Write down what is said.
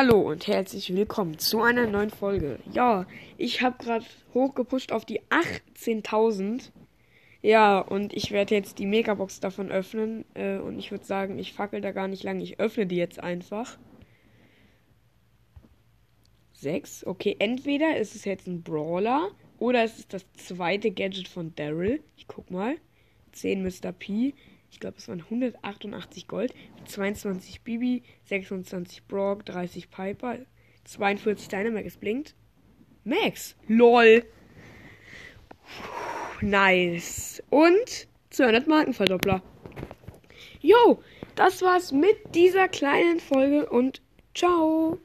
Hallo und herzlich willkommen zu einer neuen Folge. Ja, ich habe gerade hochgepusht auf die 18.000. Ja, und ich werde jetzt die Megabox davon öffnen. Äh, und ich würde sagen, ich fackel da gar nicht lang. Ich öffne die jetzt einfach. 6. Okay, entweder ist es jetzt ein Brawler oder es ist das zweite Gadget von Daryl. Ich guck mal. 10 Mr. P. Ich glaube, es waren 188 Gold, 22 Bibi, 26 Brock, 30 Piper, 42 Dynamax. Es blinkt. Max. LOL. Nice. Und 200 Markenverdoppler. Jo, das war's mit dieser kleinen Folge und ciao.